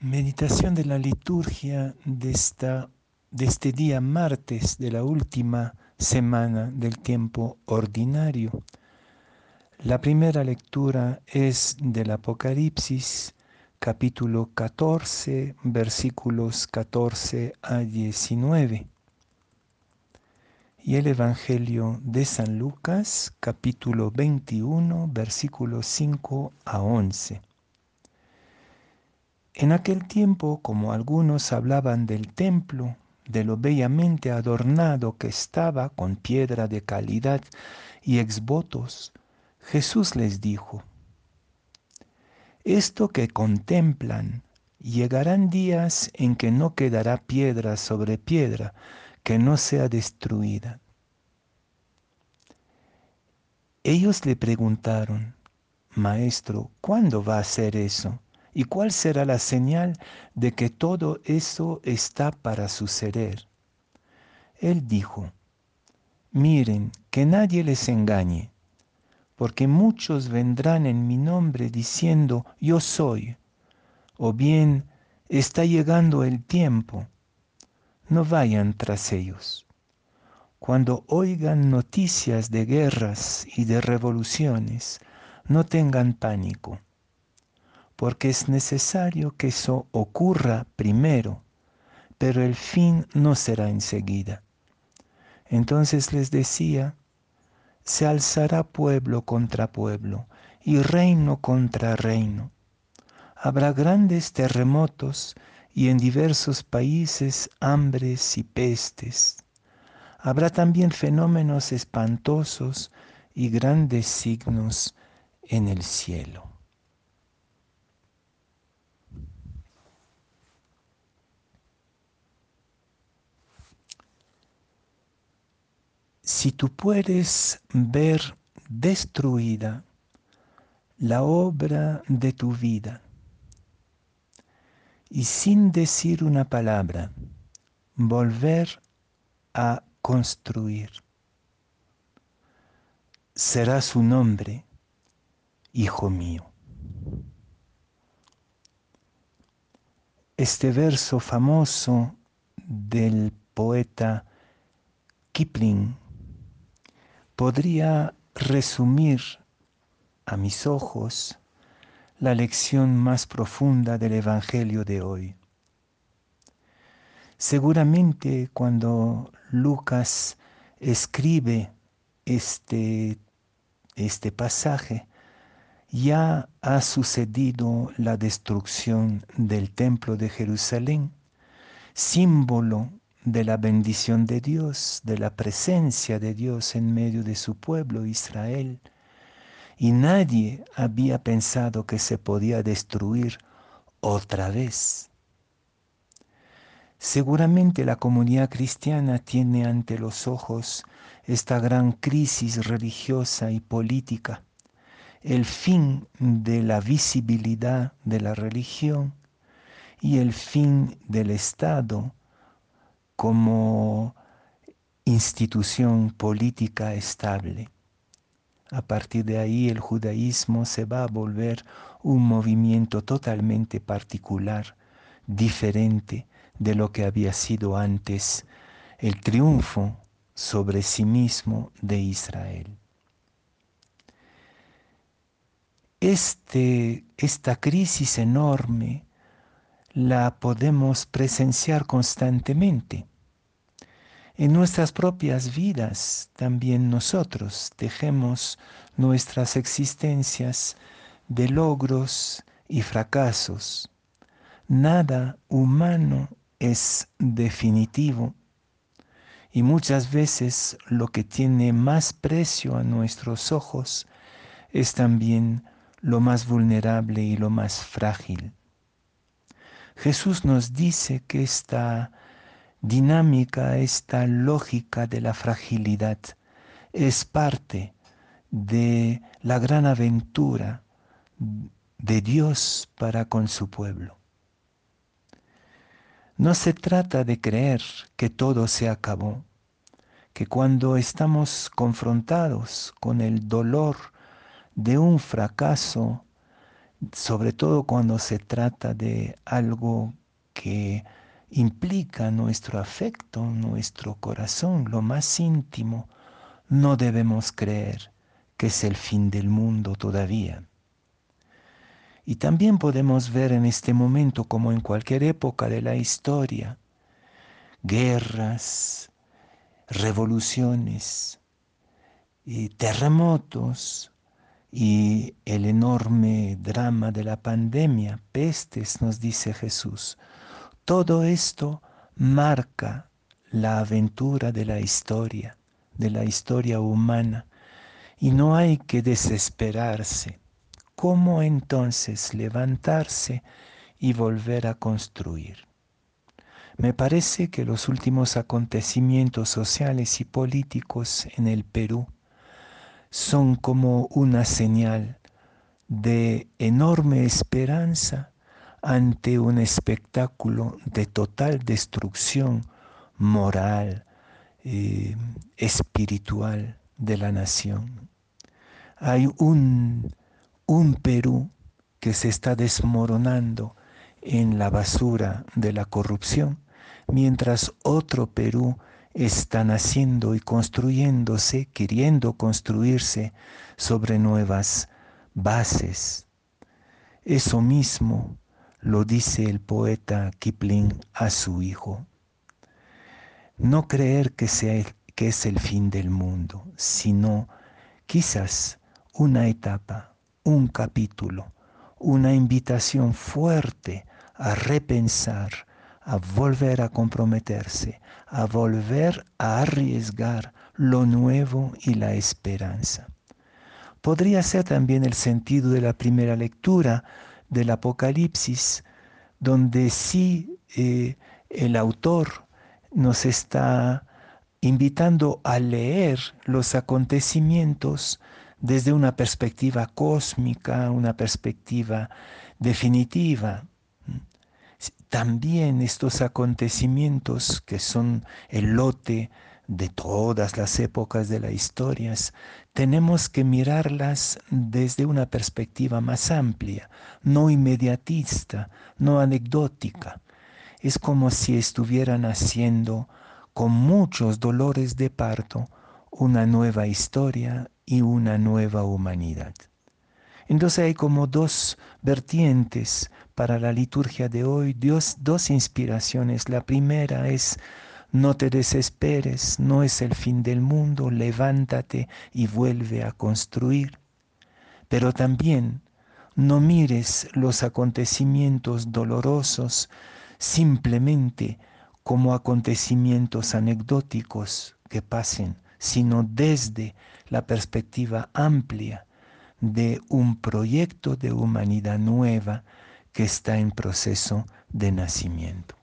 Meditación de la liturgia de, esta, de este día martes de la última semana del tiempo ordinario. La primera lectura es del Apocalipsis capítulo 14 versículos 14 a 19 y el Evangelio de San Lucas capítulo 21 versículos 5 a 11. En aquel tiempo, como algunos hablaban del templo, de lo bellamente adornado que estaba con piedra de calidad y exvotos, Jesús les dijo, Esto que contemplan, llegarán días en que no quedará piedra sobre piedra que no sea destruida. Ellos le preguntaron, Maestro, ¿cuándo va a ser eso? ¿Y cuál será la señal de que todo eso está para suceder? Él dijo, miren, que nadie les engañe, porque muchos vendrán en mi nombre diciendo, yo soy, o bien, está llegando el tiempo. No vayan tras ellos. Cuando oigan noticias de guerras y de revoluciones, no tengan pánico porque es necesario que eso ocurra primero, pero el fin no será enseguida. Entonces les decía, se alzará pueblo contra pueblo y reino contra reino. Habrá grandes terremotos y en diversos países hambres y pestes. Habrá también fenómenos espantosos y grandes signos en el cielo. Si tú puedes ver destruida la obra de tu vida y sin decir una palabra, volver a construir, será su nombre, hijo mío. Este verso famoso del poeta Kipling podría resumir a mis ojos la lección más profunda del Evangelio de hoy. Seguramente cuando Lucas escribe este, este pasaje, ya ha sucedido la destrucción del templo de Jerusalén, símbolo de la bendición de Dios, de la presencia de Dios en medio de su pueblo Israel. Y nadie había pensado que se podía destruir otra vez. Seguramente la comunidad cristiana tiene ante los ojos esta gran crisis religiosa y política, el fin de la visibilidad de la religión y el fin del Estado como institución política estable. A partir de ahí el judaísmo se va a volver un movimiento totalmente particular, diferente de lo que había sido antes el triunfo sobre sí mismo de Israel. Este, esta crisis enorme la podemos presenciar constantemente. En nuestras propias vidas también nosotros tejemos nuestras existencias de logros y fracasos. Nada humano es definitivo y muchas veces lo que tiene más precio a nuestros ojos es también lo más vulnerable y lo más frágil. Jesús nos dice que esta dinámica, esta lógica de la fragilidad es parte de la gran aventura de Dios para con su pueblo. No se trata de creer que todo se acabó, que cuando estamos confrontados con el dolor de un fracaso, sobre todo cuando se trata de algo que implica nuestro afecto, nuestro corazón, lo más íntimo, no debemos creer que es el fin del mundo todavía. Y también podemos ver en este momento, como en cualquier época de la historia, guerras, revoluciones, y terremotos y el enorme drama de la pandemia, pestes, nos dice Jesús. Todo esto marca la aventura de la historia, de la historia humana, y no hay que desesperarse. ¿Cómo entonces levantarse y volver a construir? Me parece que los últimos acontecimientos sociales y políticos en el Perú son como una señal de enorme esperanza ante un espectáculo de total destrucción moral, eh, espiritual de la nación. Hay un un Perú que se está desmoronando en la basura de la corrupción, mientras otro Perú está naciendo y construyéndose, queriendo construirse sobre nuevas bases. Eso mismo lo dice el poeta Kipling a su hijo. No creer que, sea, que es el fin del mundo, sino quizás una etapa, un capítulo, una invitación fuerte a repensar, a volver a comprometerse, a volver a arriesgar lo nuevo y la esperanza. Podría ser también el sentido de la primera lectura del Apocalipsis, donde sí eh, el autor nos está invitando a leer los acontecimientos desde una perspectiva cósmica, una perspectiva definitiva. También estos acontecimientos que son el lote de todas las épocas de la historia, tenemos que mirarlas desde una perspectiva más amplia, no inmediatista, no anecdótica. Es como si estuvieran haciendo con muchos dolores de parto una nueva historia y una nueva humanidad. Entonces hay como dos vertientes para la liturgia de hoy, Dios, dos inspiraciones. La primera es no te desesperes, no es el fin del mundo, levántate y vuelve a construir. Pero también no mires los acontecimientos dolorosos simplemente como acontecimientos anecdóticos que pasen, sino desde la perspectiva amplia de un proyecto de humanidad nueva que está en proceso de nacimiento.